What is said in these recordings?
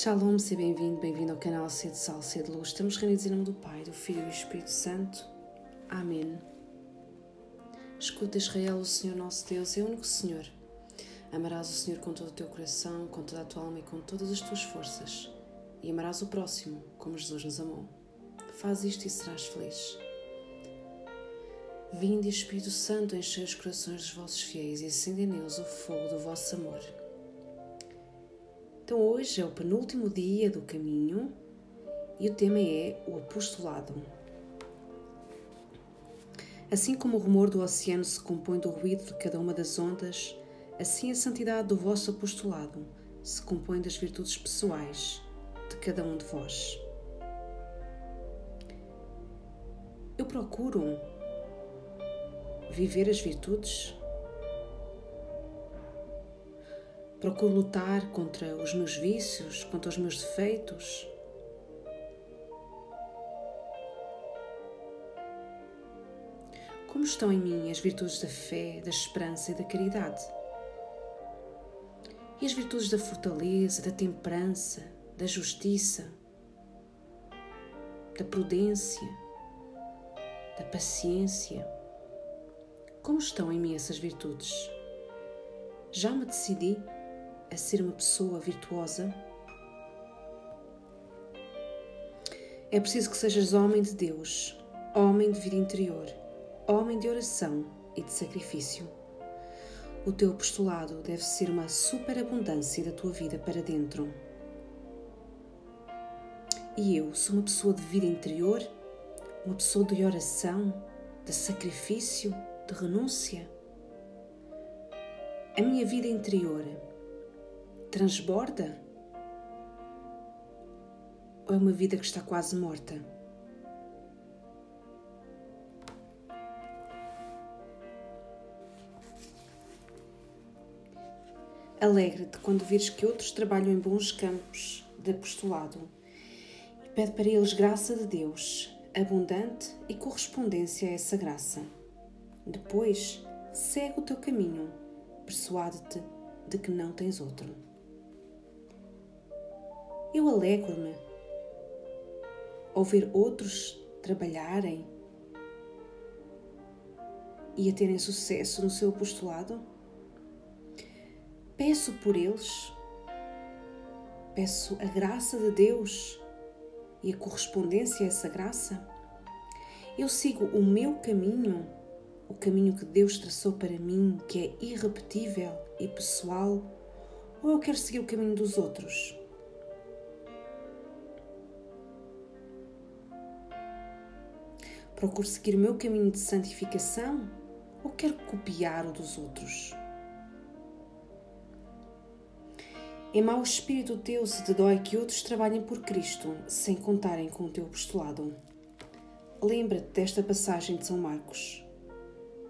Shalom, seja bem-vindo, bem-vindo ao canal Sede Sal, Sede Luz. Estamos reunidos em nome do Pai, do Filho e do Espírito Santo. Amém. Escuta, Israel, o Senhor nosso Deus é o único Senhor. Amarás o Senhor com todo o teu coração, com toda a tua alma e com todas as tuas forças. E amarás o próximo, como Jesus nos amou. Faz isto e serás feliz. Vinde, Espírito Santo, enchei os corações dos vossos fiéis e acendei neles o fogo do vosso amor. Então, hoje é o penúltimo dia do caminho e o tema é o apostolado. Assim como o rumor do oceano se compõe do ruído de cada uma das ondas, assim a santidade do vosso apostolado se compõe das virtudes pessoais de cada um de vós. Eu procuro viver as virtudes Procuro lutar contra os meus vícios, contra os meus defeitos. Como estão em mim as virtudes da fé, da esperança e da caridade? E as virtudes da fortaleza, da temperança, da justiça, da prudência, da paciência? Como estão em mim essas virtudes? Já me decidi a ser uma pessoa virtuosa? É preciso que sejas homem de Deus, homem de vida interior, homem de oração e de sacrifício. O teu apostolado deve ser uma superabundância da tua vida para dentro. E eu sou uma pessoa de vida interior, uma pessoa de oração, de sacrifício, de renúncia. A minha vida interior transborda? Ou é uma vida que está quase morta? Alegra-te quando vires que outros trabalham em bons campos de apostolado e pede para eles graça de Deus, abundante e correspondência a essa graça. Depois, segue o teu caminho, persuade-te de que não tens outro. Eu alegro-me ao ver outros trabalharem e a terem sucesso no seu apostolado. Peço por eles, peço a graça de Deus e a correspondência a essa graça. Eu sigo o meu caminho, o caminho que Deus traçou para mim, que é irrepetível e pessoal, ou eu quero seguir o caminho dos outros? Procuro seguir o meu caminho de santificação ou quero copiar o dos outros? É mau espírito teu se te dói que outros trabalhem por Cristo sem contarem com o teu apostolado. Lembra-te desta passagem de São Marcos.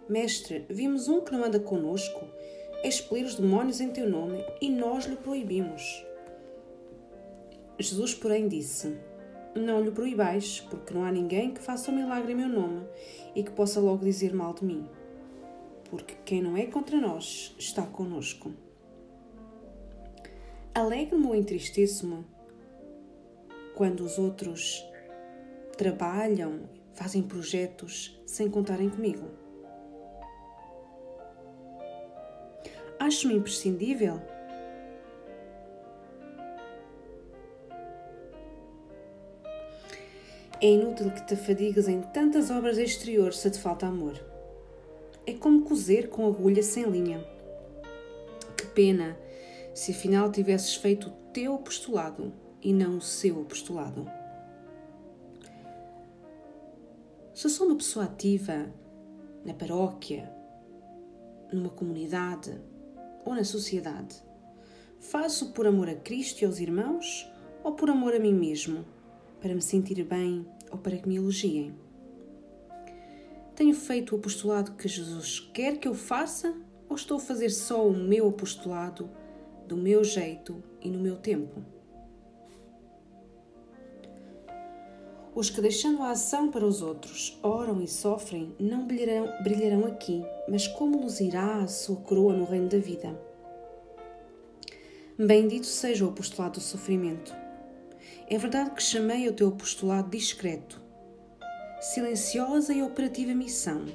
Mestre, vimos um que não anda conosco, expelir os demónios em teu nome e nós lhe proibimos. Jesus, porém, disse: não lhe proibais, porque não há ninguém que faça o um milagre em meu nome e que possa logo dizer mal de mim. Porque quem não é contra nós está conosco. Alegro-me ou entristeço-me quando os outros trabalham, fazem projetos sem contarem comigo. Acho-me imprescindível É inútil que te afadigas em tantas obras exteriores se te falta amor. É como cozer com agulha sem linha. Que pena se afinal tivesses feito o teu apostolado e não o seu apostolado. Se sou uma pessoa ativa na paróquia, numa comunidade ou na sociedade, faço por amor a Cristo e aos irmãos ou por amor a mim mesmo? Para me sentir bem ou para que me elogiem. Tenho feito o apostolado que Jesus quer que eu faça ou estou a fazer só o meu apostolado do meu jeito e no meu tempo? Os que, deixando a ação para os outros, oram e sofrem, não brilharão, brilharão aqui, mas como luzirá a sua coroa no reino da vida? Bendito seja o apostolado do sofrimento. É verdade que chamei o teu apostolado discreto, silenciosa e operativa missão,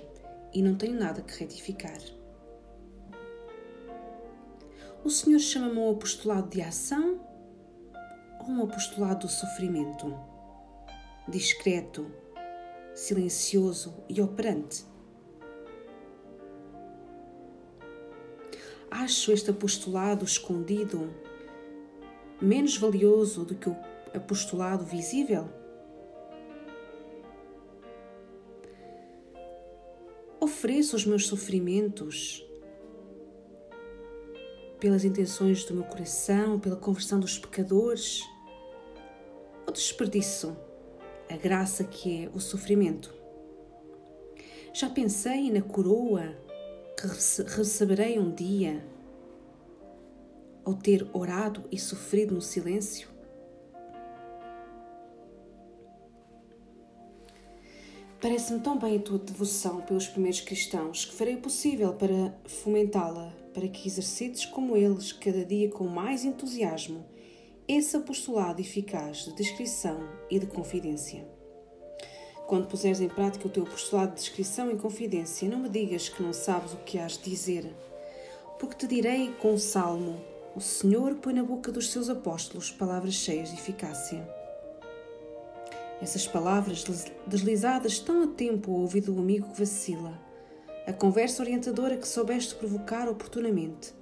e não tenho nada que retificar. O Senhor chama-me um apostolado de ação ou um apostolado do sofrimento? Discreto, silencioso e operante. Acho este apostolado escondido menos valioso do que o apostolado visível? Ofereço os meus sofrimentos pelas intenções do meu coração, pela conversão dos pecadores, ou desperdiço a graça que é o sofrimento? Já pensei na coroa que receberei um dia ao ter orado e sofrido no silêncio? Parece-me tão bem a tua devoção pelos primeiros cristãos que farei o possível para fomentá-la, para que exercites como eles, cada dia com mais entusiasmo, esse apostolado eficaz de descrição e de confidência. Quando puseres em prática o teu apostolado de descrição e confidência, não me digas que não sabes o que has de dizer, porque te direi com o salmo: O Senhor põe na boca dos seus apóstolos palavras cheias de eficácia. Essas palavras deslizadas tão a tempo ao ouvido do amigo que vacila, a conversa orientadora que soubeste provocar oportunamente.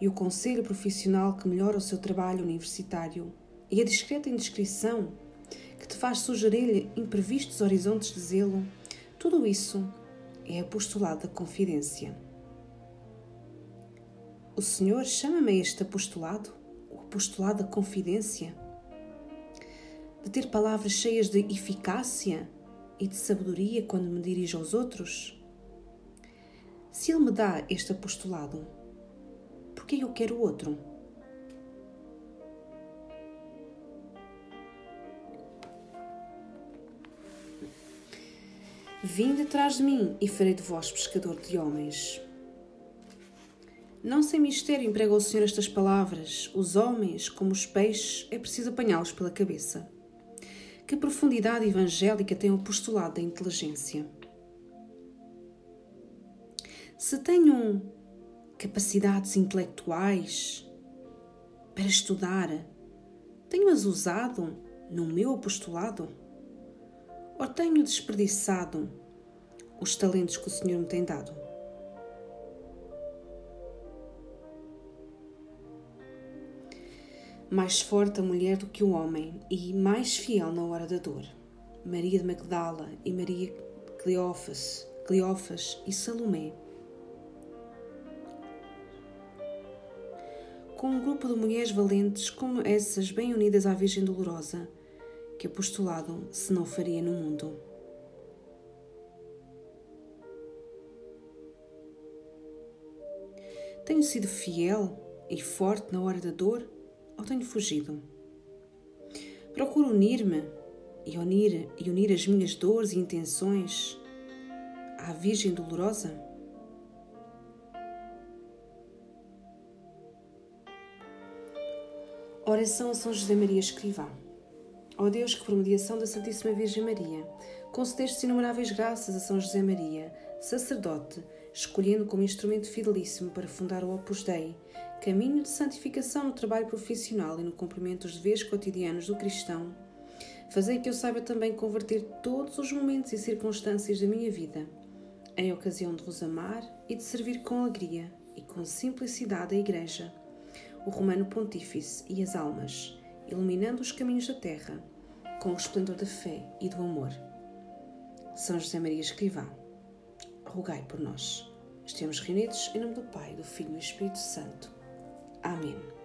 E o conselho profissional que melhora o seu trabalho universitário. E a discreta indiscrição que te faz sugerir-lhe imprevistos horizontes de zelo, tudo isso é apostolado da confidência. O Senhor chama-me a este apostolado, o apostolado da confidência de ter palavras cheias de eficácia e de sabedoria quando me dirijo aos outros? Se Ele me dá este apostolado, por que eu quero outro? Vim detrás de mim e farei de vós pescador de homens. Não sem mistério emprega o Senhor estas palavras. Os homens, como os peixes, é preciso apanhá-los pela cabeça. Que profundidade evangélica tem o postulado da inteligência? Se tenho capacidades intelectuais para estudar, tenho-as usado no meu apostolado? Ou tenho desperdiçado os talentos que o Senhor me tem dado? Mais forte a mulher do que o homem e mais fiel na hora da dor. Maria de Magdala e Maria Cleófas, Cleófas e Salomé. Com um grupo de mulheres valentes como essas, bem unidas à Virgem Dolorosa, que apostolado se não faria no mundo. Tenho sido fiel e forte na hora da dor ou tenho fugido? Procuro unir-me e unir, e unir as minhas dores e intenções à Virgem Dolorosa? Oração a São José Maria Escrivá. Ó Deus, que por mediação da Santíssima Virgem Maria, concedeste inumeráveis graças a São José Maria, sacerdote, escolhendo como instrumento fidelíssimo para fundar o Opus Dei, caminho de santificação no trabalho profissional e no cumprimento dos deveres cotidianos do cristão, fazei que eu saiba também converter todos os momentos e circunstâncias da minha vida em ocasião de vos amar e de servir com alegria e com simplicidade a Igreja, o Romano Pontífice e as almas, iluminando os caminhos da terra com o esplendor da fé e do amor. São José Maria Escrivá, rogai por nós. Estamos reunidos em nome do Pai, do Filho e do Espírito Santo. Amém.